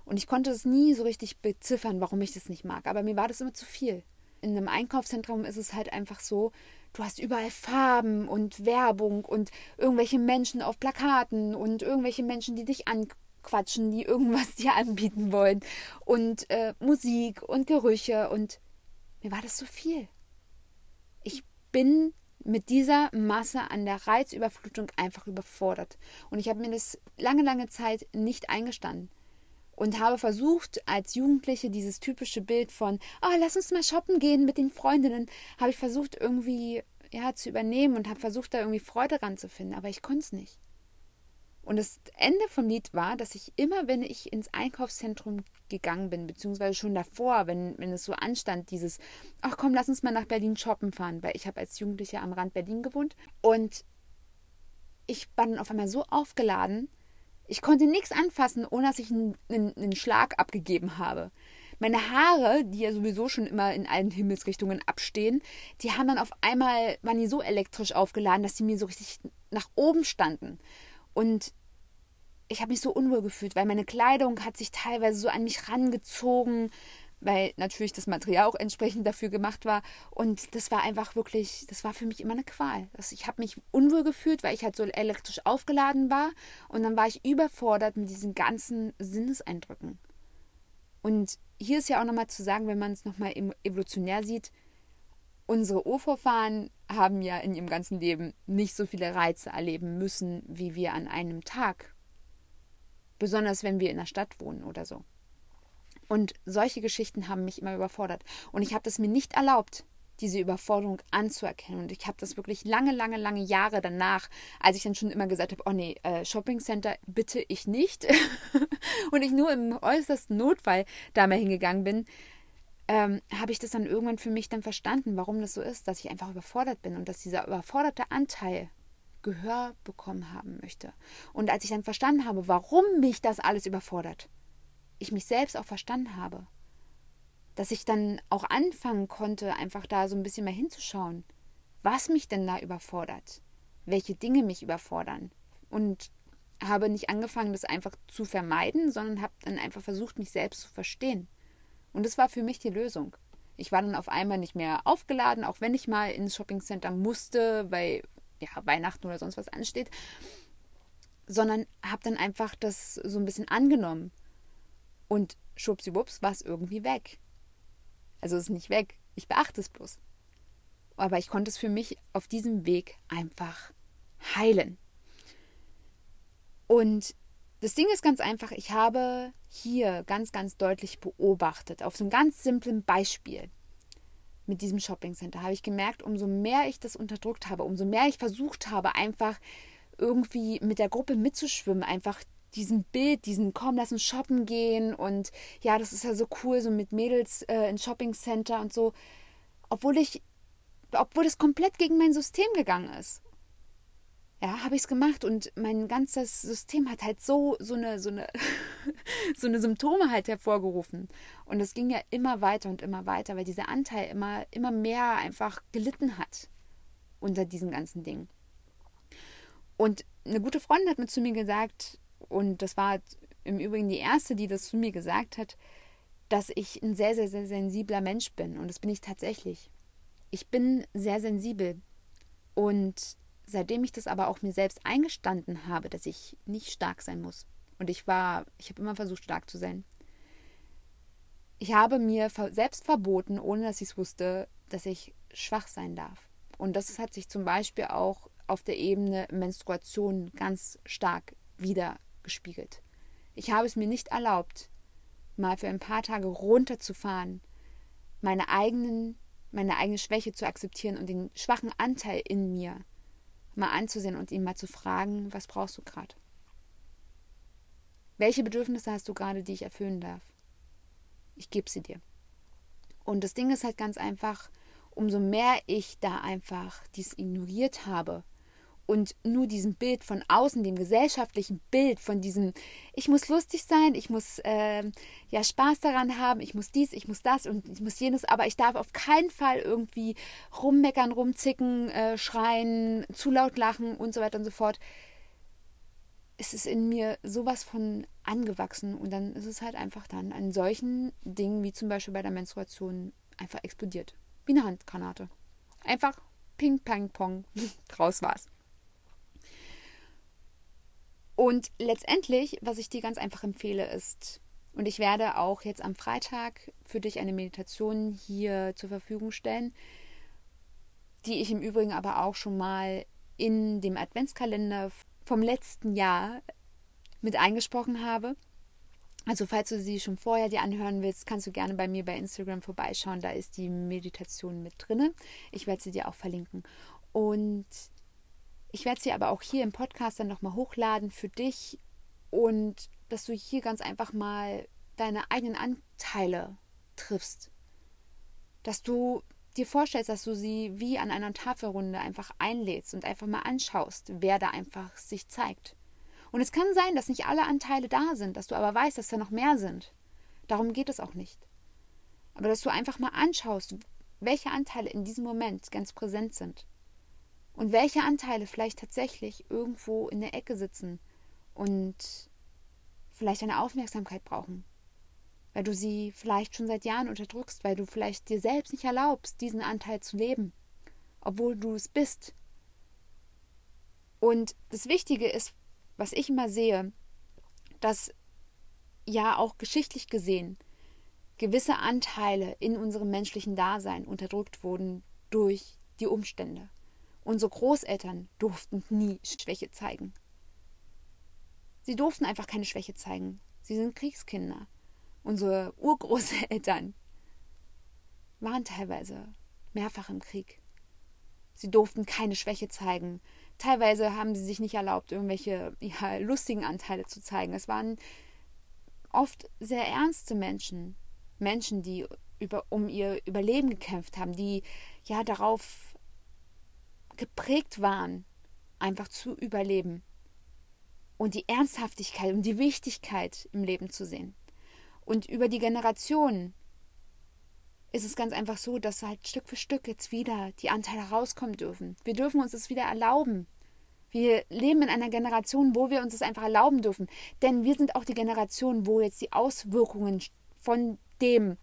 Und ich konnte es nie so richtig beziffern, warum ich das nicht mag. Aber mir war das immer zu viel. In einem Einkaufszentrum ist es halt einfach so, du hast überall Farben und Werbung und irgendwelche Menschen auf Plakaten und irgendwelche Menschen, die dich anquatschen, die irgendwas [LAUGHS] dir anbieten wollen und äh, Musik und Gerüche und mir war das zu viel. Ich bin mit dieser Masse an der Reizüberflutung einfach überfordert. Und ich habe mir das lange, lange Zeit nicht eingestanden. Und habe versucht, als Jugendliche dieses typische Bild von, oh, lass uns mal shoppen gehen mit den Freundinnen, habe ich versucht irgendwie ja, zu übernehmen und habe versucht, da irgendwie Freude ranzufinden. Aber ich konnte es nicht. Und das Ende vom Lied war, dass ich immer, wenn ich ins Einkaufszentrum gegangen bin, beziehungsweise schon davor, wenn, wenn es so anstand, dieses, ach komm, lass uns mal nach Berlin shoppen fahren, weil ich habe als Jugendliche am Rand Berlin gewohnt und ich war dann auf einmal so aufgeladen, ich konnte nichts anfassen, ohne dass ich einen, einen, einen Schlag abgegeben habe. Meine Haare, die ja sowieso schon immer in allen Himmelsrichtungen abstehen, die haben dann auf einmal, waren die so elektrisch aufgeladen, dass sie mir so richtig nach oben standen. Und ich habe mich so unwohl gefühlt, weil meine Kleidung hat sich teilweise so an mich rangezogen, weil natürlich das Material auch entsprechend dafür gemacht war. Und das war einfach wirklich, das war für mich immer eine Qual. Ich habe mich unwohl gefühlt, weil ich halt so elektrisch aufgeladen war. Und dann war ich überfordert mit diesen ganzen Sinneseindrücken. Und hier ist ja auch nochmal zu sagen, wenn man es nochmal evolutionär sieht, unsere Urvorfahren haben ja in ihrem ganzen Leben nicht so viele Reize erleben müssen, wie wir an einem Tag. Besonders wenn wir in der Stadt wohnen oder so. Und solche Geschichten haben mich immer überfordert. Und ich habe das mir nicht erlaubt, diese Überforderung anzuerkennen. Und ich habe das wirklich lange, lange, lange Jahre danach, als ich dann schon immer gesagt habe, oh nee, äh, Shopping Center bitte ich nicht. [LAUGHS] und ich nur im äußersten Notfall da mal hingegangen bin, ähm, habe ich das dann irgendwann für mich dann verstanden, warum das so ist, dass ich einfach überfordert bin und dass dieser überforderte Anteil Gehör bekommen haben möchte. Und als ich dann verstanden habe, warum mich das alles überfordert, ich mich selbst auch verstanden habe, dass ich dann auch anfangen konnte, einfach da so ein bisschen mehr hinzuschauen, was mich denn da überfordert, welche Dinge mich überfordern. Und habe nicht angefangen, das einfach zu vermeiden, sondern habe dann einfach versucht, mich selbst zu verstehen. Und das war für mich die Lösung. Ich war dann auf einmal nicht mehr aufgeladen, auch wenn ich mal ins Shoppingcenter musste, weil ja, Weihnachten oder sonst was ansteht, sondern habe dann einfach das so ein bisschen angenommen. Und schwuppsiwupps war es irgendwie weg. Also es ist nicht weg, ich beachte es bloß. Aber ich konnte es für mich auf diesem Weg einfach heilen. Und das Ding ist ganz einfach, ich habe hier ganz, ganz deutlich beobachtet, auf so einem ganz simplen Beispiel mit diesem Shoppingcenter, habe ich gemerkt, umso mehr ich das unterdrückt habe, umso mehr ich versucht habe, einfach irgendwie mit der Gruppe mitzuschwimmen, einfach diesem Bild, diesen komm, lass uns shoppen gehen und ja, das ist ja so cool, so mit Mädels äh, in Shoppingcenter und so, obwohl ich, obwohl das komplett gegen mein System gegangen ist ja, habe ich es gemacht und mein ganzes System hat halt so, so eine, so eine, [LAUGHS] so eine Symptome halt hervorgerufen. Und es ging ja immer weiter und immer weiter, weil dieser Anteil immer, immer mehr einfach gelitten hat unter diesen ganzen Dingen. Und eine gute Freundin hat mir zu mir gesagt, und das war im Übrigen die erste, die das zu mir gesagt hat, dass ich ein sehr, sehr, sehr sensibler Mensch bin. Und das bin ich tatsächlich. Ich bin sehr sensibel Und seitdem ich das aber auch mir selbst eingestanden habe, dass ich nicht stark sein muss. Und ich war, ich habe immer versucht, stark zu sein. Ich habe mir selbst verboten, ohne dass ich es wusste, dass ich schwach sein darf. Und das hat sich zum Beispiel auch auf der Ebene Menstruation ganz stark wiedergespiegelt. Ich habe es mir nicht erlaubt, mal für ein paar Tage runterzufahren, meine eigenen, meine eigene Schwäche zu akzeptieren und den schwachen Anteil in mir mal anzusehen und ihn mal zu fragen, was brauchst du gerade? Welche Bedürfnisse hast du gerade, die ich erfüllen darf? Ich gebe sie dir. Und das Ding ist halt ganz einfach, umso mehr ich da einfach dies ignoriert habe und nur diesem Bild von außen, dem gesellschaftlichen Bild von diesem, ich muss lustig sein, ich muss äh, ja Spaß daran haben, ich muss dies, ich muss das und ich muss jenes, aber ich darf auf keinen Fall irgendwie rummeckern, rumzicken, äh, schreien, zu laut lachen und so weiter und so fort. Es ist in mir sowas von angewachsen und dann ist es halt einfach dann an solchen Dingen wie zum Beispiel bei der Menstruation einfach explodiert. Wie eine Handgranate. Einfach Ping, Pang, Pong. [LAUGHS] Draus war's. Und letztendlich, was ich dir ganz einfach empfehle, ist, und ich werde auch jetzt am Freitag für dich eine Meditation hier zur Verfügung stellen, die ich im Übrigen aber auch schon mal in dem Adventskalender vom letzten Jahr mit eingesprochen habe. Also falls du sie schon vorher dir anhören willst, kannst du gerne bei mir bei Instagram vorbeischauen. Da ist die Meditation mit drinne. Ich werde sie dir auch verlinken. Und ich werde sie aber auch hier im Podcast dann nochmal hochladen für dich und dass du hier ganz einfach mal deine eigenen Anteile triffst. Dass du dir vorstellst, dass du sie wie an einer Tafelrunde einfach einlädst und einfach mal anschaust, wer da einfach sich zeigt. Und es kann sein, dass nicht alle Anteile da sind, dass du aber weißt, dass da noch mehr sind. Darum geht es auch nicht. Aber dass du einfach mal anschaust, welche Anteile in diesem Moment ganz präsent sind. Und welche Anteile vielleicht tatsächlich irgendwo in der Ecke sitzen und vielleicht eine Aufmerksamkeit brauchen. Weil du sie vielleicht schon seit Jahren unterdrückst, weil du vielleicht dir selbst nicht erlaubst, diesen Anteil zu leben, obwohl du es bist. Und das Wichtige ist, was ich immer sehe, dass ja auch geschichtlich gesehen gewisse Anteile in unserem menschlichen Dasein unterdrückt wurden durch die Umstände. Unsere Großeltern durften nie Schwäche zeigen. Sie durften einfach keine Schwäche zeigen. Sie sind Kriegskinder. Unsere [LAUGHS] Urgroßeltern waren teilweise mehrfach im Krieg. Sie durften keine Schwäche zeigen. Teilweise haben sie sich nicht erlaubt, irgendwelche [LAUGHS] ja, lustigen Anteile zu zeigen. Es waren oft sehr ernste Menschen. Menschen, die über, um ihr Überleben gekämpft haben, die ja darauf geprägt waren, einfach zu überleben und die Ernsthaftigkeit und die Wichtigkeit im Leben zu sehen. Und über die Generationen ist es ganz einfach so, dass halt Stück für Stück jetzt wieder die Anteile rauskommen dürfen. Wir dürfen uns das wieder erlauben. Wir leben in einer Generation, wo wir uns das einfach erlauben dürfen. Denn wir sind auch die Generation, wo jetzt die Auswirkungen von dem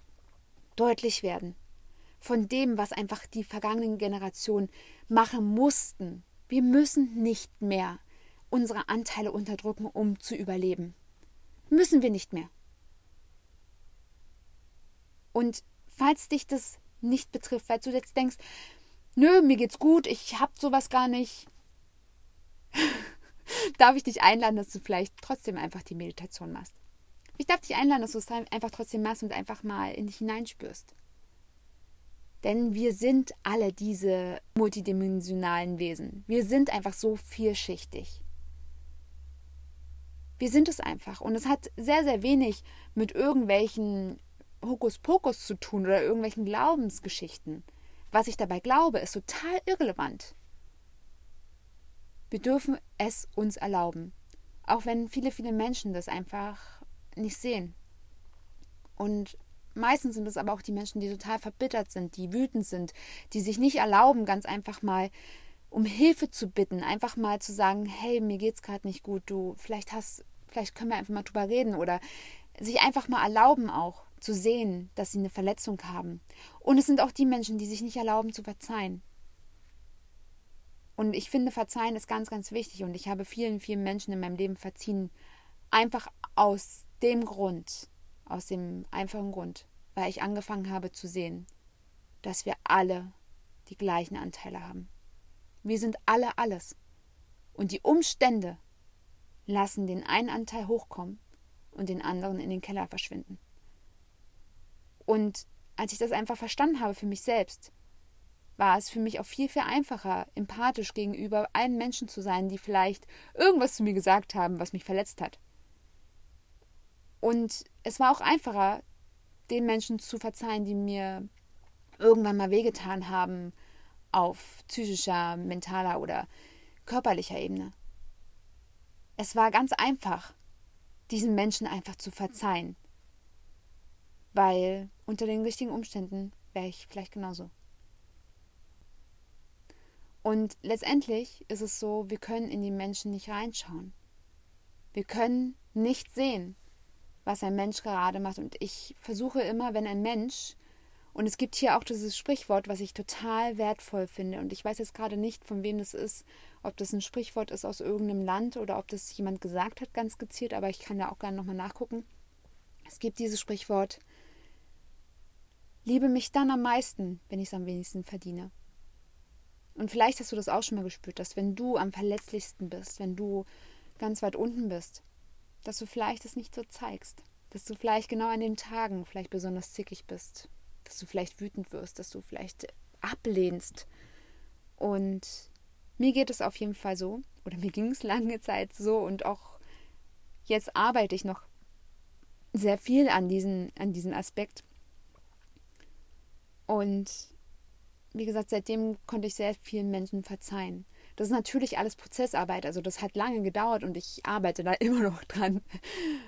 deutlich werden. Von dem, was einfach die vergangenen Generationen machen mussten. Wir müssen nicht mehr unsere Anteile unterdrücken, um zu überleben. Müssen wir nicht mehr. Und falls dich das nicht betrifft, weil du jetzt denkst, nö, mir geht's gut, ich hab sowas gar nicht, [LAUGHS] darf ich dich einladen, dass du vielleicht trotzdem einfach die Meditation machst. Ich darf dich einladen, dass du es einfach trotzdem machst und einfach mal in dich hineinspürst. Denn wir sind alle diese multidimensionalen Wesen. Wir sind einfach so vielschichtig. Wir sind es einfach. Und es hat sehr, sehr wenig mit irgendwelchen Hokuspokus zu tun oder irgendwelchen Glaubensgeschichten. Was ich dabei glaube, ist total irrelevant. Wir dürfen es uns erlauben. Auch wenn viele, viele Menschen das einfach nicht sehen. Und Meistens sind es aber auch die Menschen, die total verbittert sind, die wütend sind, die sich nicht erlauben, ganz einfach mal um Hilfe zu bitten, einfach mal zu sagen, hey, mir geht's gerade nicht gut, du, vielleicht hast, vielleicht können wir einfach mal drüber reden oder sich einfach mal erlauben auch zu sehen, dass sie eine Verletzung haben. Und es sind auch die Menschen, die sich nicht erlauben zu verzeihen. Und ich finde, Verzeihen ist ganz, ganz wichtig. Und ich habe vielen, vielen Menschen in meinem Leben verziehen. Einfach aus dem Grund, aus dem einfachen Grund, weil ich angefangen habe zu sehen, dass wir alle die gleichen Anteile haben. Wir sind alle alles. Und die Umstände lassen den einen Anteil hochkommen und den anderen in den Keller verschwinden. Und als ich das einfach verstanden habe für mich selbst, war es für mich auch viel, viel einfacher, empathisch gegenüber allen Menschen zu sein, die vielleicht irgendwas zu mir gesagt haben, was mich verletzt hat. Und es war auch einfacher, den Menschen zu verzeihen, die mir irgendwann mal wehgetan haben, auf psychischer, mentaler oder körperlicher Ebene. Es war ganz einfach, diesen Menschen einfach zu verzeihen, weil unter den richtigen Umständen wäre ich vielleicht genauso. Und letztendlich ist es so, wir können in die Menschen nicht reinschauen. Wir können nicht sehen, was ein Mensch gerade macht. Und ich versuche immer, wenn ein Mensch, und es gibt hier auch dieses Sprichwort, was ich total wertvoll finde, und ich weiß jetzt gerade nicht, von wem das ist, ob das ein Sprichwort ist aus irgendeinem Land oder ob das jemand gesagt hat, ganz gezielt, aber ich kann da auch gerne nochmal nachgucken. Es gibt dieses Sprichwort, liebe mich dann am meisten, wenn ich es am wenigsten verdiene. Und vielleicht hast du das auch schon mal gespürt, dass wenn du am verletzlichsten bist, wenn du ganz weit unten bist, dass du vielleicht es nicht so zeigst. Dass du vielleicht genau an den Tagen vielleicht besonders zickig bist. Dass du vielleicht wütend wirst, dass du vielleicht ablehnst. Und mir geht es auf jeden Fall so, oder mir ging es lange Zeit so und auch jetzt arbeite ich noch sehr viel an, diesen, an diesem Aspekt. Und wie gesagt, seitdem konnte ich sehr vielen Menschen verzeihen. Das ist natürlich alles Prozessarbeit, also das hat lange gedauert und ich arbeite da [LAUGHS] immer noch dran.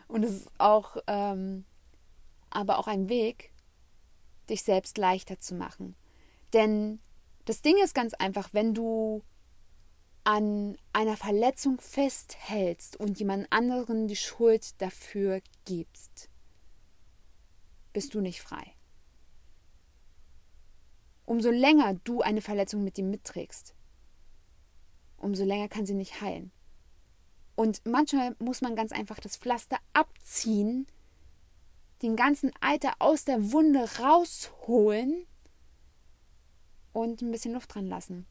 Und es ist auch, ähm, aber auch ein Weg, dich selbst leichter zu machen. Denn das Ding ist ganz einfach, wenn du an einer Verletzung festhältst und jemand anderen die Schuld dafür gibst, bist du nicht frei umso länger du eine Verletzung mit ihm mitträgst, umso länger kann sie nicht heilen. Und manchmal muss man ganz einfach das Pflaster abziehen, den ganzen Alter aus der Wunde rausholen und ein bisschen Luft dran lassen,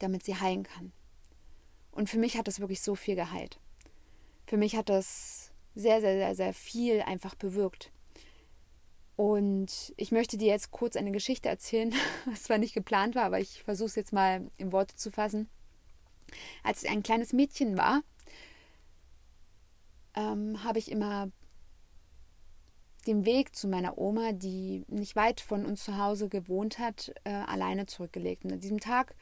damit sie heilen kann. Und für mich hat das wirklich so viel geheilt. Für mich hat das sehr, sehr, sehr, sehr viel einfach bewirkt. Und ich möchte dir jetzt kurz eine Geschichte erzählen, [LAUGHS] was zwar nicht geplant war, aber ich versuche es jetzt mal in Worte zu fassen. Als ich ein kleines Mädchen war, ähm, habe ich immer den Weg zu meiner Oma, die nicht weit von uns zu Hause gewohnt hat, äh, alleine zurückgelegt. Und an diesem Tag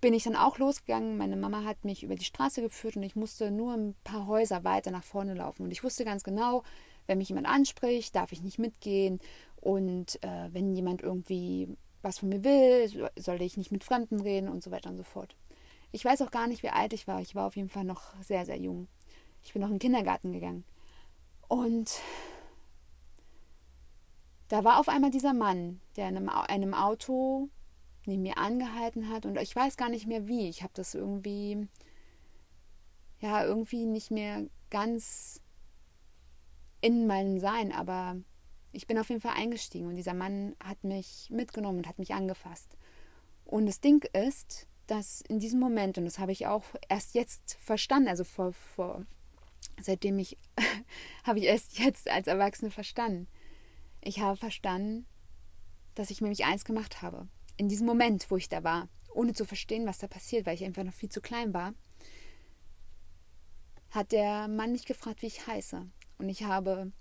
bin ich dann auch losgegangen. Meine Mama hat mich über die Straße geführt und ich musste nur ein paar Häuser weiter nach vorne laufen. Und ich wusste ganz genau, wenn mich jemand anspricht, darf ich nicht mitgehen. Und äh, wenn jemand irgendwie was von mir will, soll ich nicht mit Fremden reden und so weiter und so fort. Ich weiß auch gar nicht, wie alt ich war. Ich war auf jeden Fall noch sehr, sehr jung. Ich bin noch in den Kindergarten gegangen. Und da war auf einmal dieser Mann, der in einem, einem Auto neben mir angehalten hat. Und ich weiß gar nicht mehr wie. Ich habe das irgendwie, ja, irgendwie nicht mehr ganz in meinem Sein, aber ich bin auf jeden Fall eingestiegen und dieser Mann hat mich mitgenommen und hat mich angefasst. Und das Ding ist, dass in diesem Moment, und das habe ich auch erst jetzt verstanden, also vor, vor seitdem ich, [LAUGHS] habe ich erst jetzt als Erwachsene verstanden. Ich habe verstanden, dass ich mir mich eins gemacht habe. In diesem Moment, wo ich da war, ohne zu verstehen, was da passiert, weil ich einfach noch viel zu klein war, hat der Mann mich gefragt, wie ich heiße. Und ich habe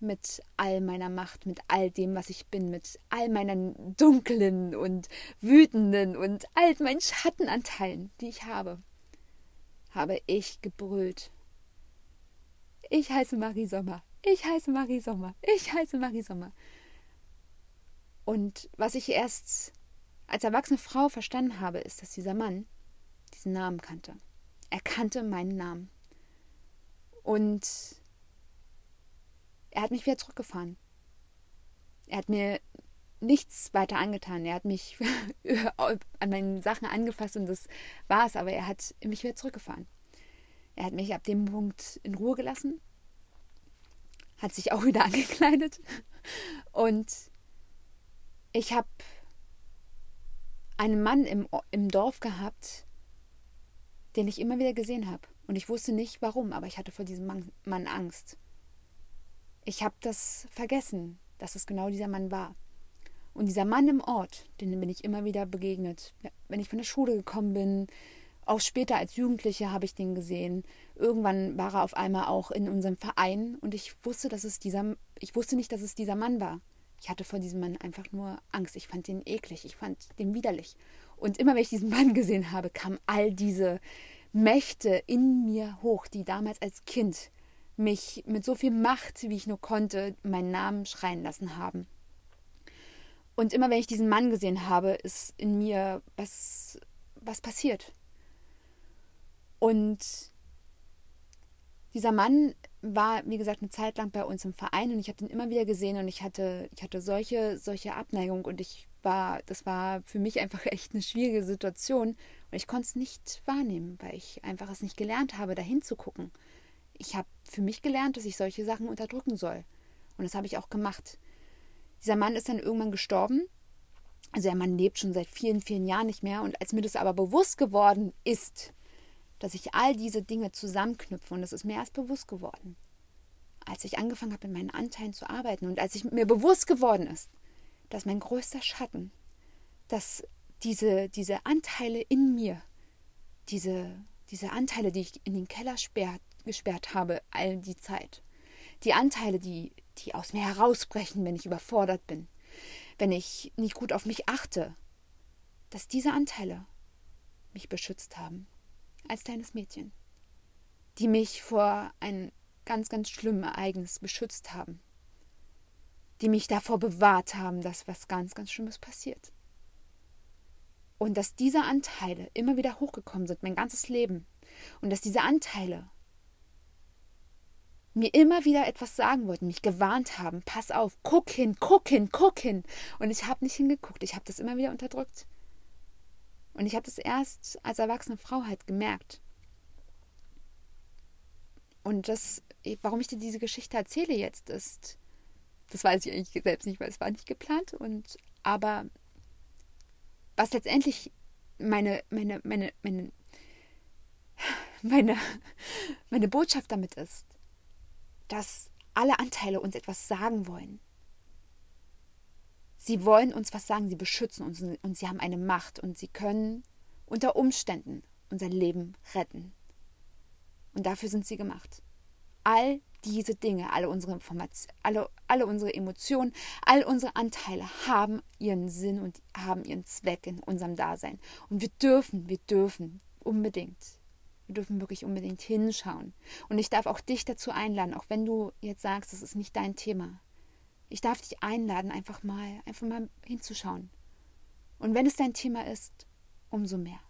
mit all meiner Macht, mit all dem, was ich bin, mit all meinen dunklen und wütenden und all meinen Schattenanteilen, die ich habe, habe ich gebrüllt. Ich heiße Marie Sommer. Ich heiße Marie Sommer. Ich heiße Marie Sommer. Und was ich erst als erwachsene Frau verstanden habe, ist, dass dieser Mann diesen Namen kannte. Er kannte meinen Namen. Und er hat mich wieder zurückgefahren. Er hat mir nichts weiter angetan. Er hat mich [LAUGHS] an meinen Sachen angefasst und das war's, aber er hat mich wieder zurückgefahren. Er hat mich ab dem Punkt in Ruhe gelassen, hat sich auch [LAUGHS] wieder angekleidet und ich habe einen Mann im, im Dorf gehabt, den ich immer wieder gesehen habe. Und ich wusste nicht warum, aber ich hatte vor diesem Mann, Mann Angst. Ich habe das vergessen, dass es genau dieser Mann war. Und dieser Mann im Ort, den bin ich immer wieder begegnet. Wenn ich von der Schule gekommen bin, auch später als Jugendliche habe ich den gesehen. Irgendwann war er auf einmal auch in unserem Verein und ich wusste, dass es dieser, ich wusste nicht, dass es dieser Mann war. Ich hatte vor diesem Mann einfach nur Angst. Ich fand den eklig, ich fand den widerlich. Und immer wenn ich diesen Mann gesehen habe, kamen all diese Mächte in mir hoch, die damals als Kind mich mit so viel Macht, wie ich nur konnte, meinen Namen schreien lassen haben. Und immer wenn ich diesen Mann gesehen habe, ist in mir was, was passiert. Und dieser Mann war, wie gesagt, eine Zeit lang bei uns im Verein und ich habe ihn immer wieder gesehen und ich hatte, ich hatte solche, solche Abneigung und ich war, das war für mich einfach [LAUGHS] echt eine schwierige Situation und ich konnte es nicht wahrnehmen, weil ich einfach es nicht gelernt habe, dahin zu gucken. Ich habe für mich gelernt, dass ich solche Sachen unterdrücken soll und das habe ich auch gemacht. Dieser Mann ist dann irgendwann gestorben. Also der Mann lebt schon seit vielen, vielen Jahren nicht mehr und als mir das aber bewusst geworden ist, dass ich all diese Dinge zusammenknüpfe und das ist mir erst bewusst geworden, als ich angefangen habe, in meinen Anteilen zu arbeiten und als ich mir bewusst geworden ist, dass mein größter Schatten, dass diese, diese Anteile in mir, diese, diese Anteile, die ich in den Keller sperrt, gesperrt habe, all die Zeit, die Anteile, die, die aus mir herausbrechen, wenn ich überfordert bin, wenn ich nicht gut auf mich achte, dass diese Anteile mich beschützt haben. Als kleines Mädchen, die mich vor ein ganz, ganz schlimmes Ereignis beschützt haben, die mich davor bewahrt haben, dass was ganz, ganz Schlimmes passiert. Und dass diese Anteile immer wieder hochgekommen sind, mein ganzes Leben. Und dass diese Anteile mir immer wieder etwas sagen wollten, mich gewarnt haben, pass auf, guck hin, guck hin, guck hin. Und ich habe nicht hingeguckt, ich habe das immer wieder unterdrückt. Und ich habe das erst als erwachsene Frau halt gemerkt. Und das, warum ich dir diese Geschichte erzähle jetzt, ist, das weiß ich eigentlich selbst nicht, weil es war nicht geplant. Und aber was letztendlich meine, meine, meine, meine, meine, [LAUGHS] meine Botschaft damit ist, dass alle Anteile uns etwas sagen wollen. Sie wollen uns was sagen, sie beschützen uns und sie haben eine Macht und sie können unter Umständen unser Leben retten. Und dafür sind sie gemacht. All diese Dinge, alle unsere alle, alle unsere Emotionen, all unsere Anteile haben ihren Sinn und haben ihren Zweck in unserem Dasein. Und wir dürfen, wir dürfen unbedingt, dürfen wirklich unbedingt hinschauen. Und ich darf auch dich dazu einladen, auch wenn du jetzt sagst, das ist nicht dein Thema. Ich darf dich einladen, einfach mal, einfach mal hinzuschauen. Und wenn es dein Thema ist, umso mehr.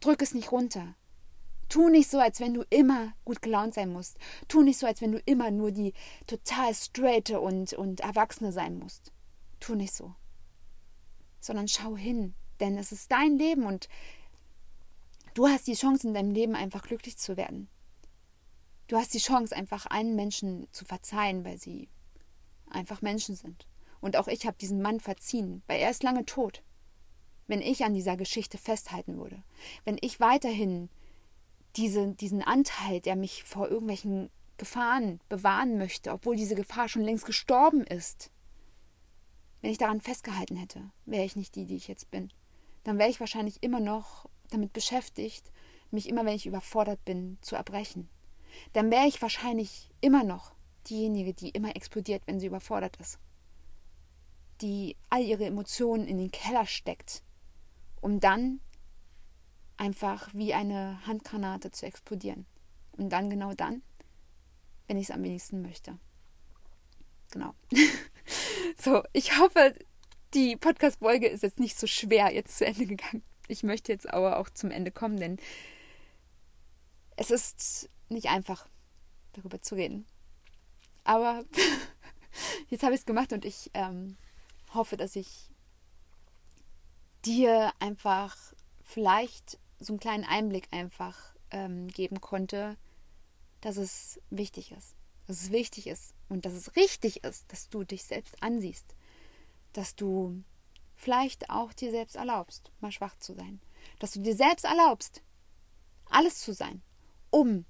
Drück es nicht runter. Tu nicht so, als wenn du immer gut gelaunt sein musst. Tu nicht so, als wenn du immer nur die total straighte und, und Erwachsene sein musst. Tu nicht so. Sondern schau hin, denn es ist dein Leben und du hast die Chance in deinem Leben einfach glücklich zu werden. Du hast die Chance einfach einen Menschen zu verzeihen, weil sie einfach Menschen sind. Und auch ich habe diesen Mann verziehen, weil er ist lange tot. Wenn ich an dieser Geschichte festhalten würde, wenn ich weiterhin diese, diesen Anteil, der mich vor irgendwelchen Gefahren bewahren möchte, obwohl diese Gefahr schon längst gestorben ist, wenn ich daran festgehalten hätte, wäre ich nicht die, die ich jetzt bin. Dann wäre ich wahrscheinlich immer noch damit beschäftigt, mich immer, wenn ich überfordert bin, zu erbrechen. Dann wäre ich wahrscheinlich immer noch diejenige, die immer explodiert, wenn sie überfordert ist. Die all ihre Emotionen in den Keller steckt, um dann einfach wie eine Handgranate zu explodieren. Und dann genau dann, wenn ich es am wenigsten möchte. Genau. [LAUGHS] so, ich hoffe, die Podcast-Folge ist jetzt nicht so schwer jetzt zu Ende gegangen. Ich möchte jetzt aber auch zum Ende kommen, denn es ist nicht einfach, darüber zu reden. Aber [LAUGHS] jetzt habe ich es gemacht und ich ähm, hoffe, dass ich dir einfach vielleicht so einen kleinen Einblick einfach ähm, geben konnte, dass es wichtig ist. Dass es wichtig ist und dass es richtig ist, dass du dich selbst ansiehst. Dass du vielleicht auch dir selbst erlaubst, mal schwach zu sein. Dass du dir selbst erlaubst, alles zu sein, um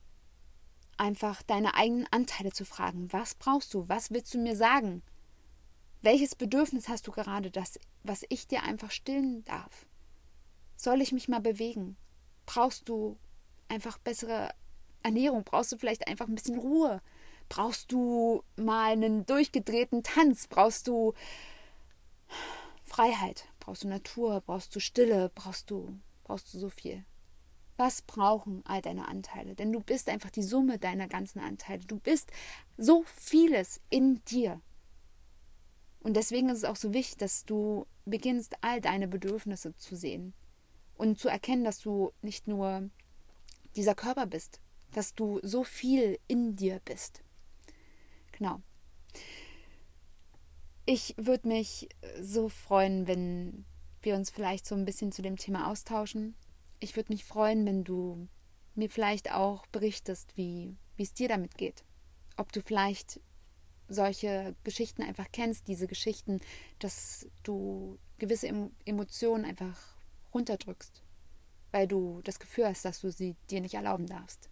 einfach deine eigenen Anteile zu fragen. Was brauchst du? Was willst du mir sagen? Welches Bedürfnis hast du gerade, das, was ich dir einfach stillen darf? Soll ich mich mal bewegen? Brauchst du einfach bessere Ernährung? Brauchst du vielleicht einfach ein bisschen Ruhe? Brauchst du mal einen durchgedrehten Tanz? Brauchst du Freiheit? Brauchst du Natur? Brauchst du Stille? Brauchst du, brauchst du so viel? Was brauchen all deine Anteile? Denn du bist einfach die Summe deiner ganzen Anteile. Du bist so vieles in dir. Und deswegen ist es auch so wichtig, dass du beginnst, all deine Bedürfnisse zu sehen und zu erkennen, dass du nicht nur dieser Körper bist, dass du so viel in dir bist. Genau. Ich würde mich so freuen, wenn wir uns vielleicht so ein bisschen zu dem Thema austauschen. Ich würde mich freuen, wenn du mir vielleicht auch berichtest, wie es dir damit geht. Ob du vielleicht solche Geschichten einfach kennst, diese Geschichten, dass du gewisse Emotionen einfach runterdrückst, weil du das Gefühl hast, dass du sie dir nicht erlauben darfst.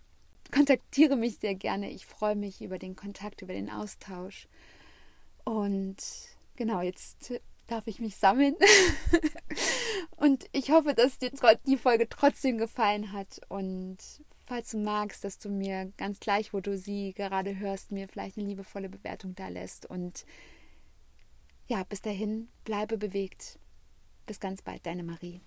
Kontaktiere mich sehr gerne. Ich freue mich über den Kontakt, über den Austausch. Und genau, jetzt darf ich mich sammeln. [LAUGHS] und ich hoffe, dass dir die Folge trotzdem gefallen hat. Und falls du magst, dass du mir ganz gleich, wo du sie gerade hörst, mir vielleicht eine liebevolle Bewertung da lässt. Und ja, bis dahin, bleibe bewegt. Bis ganz bald, deine Marie.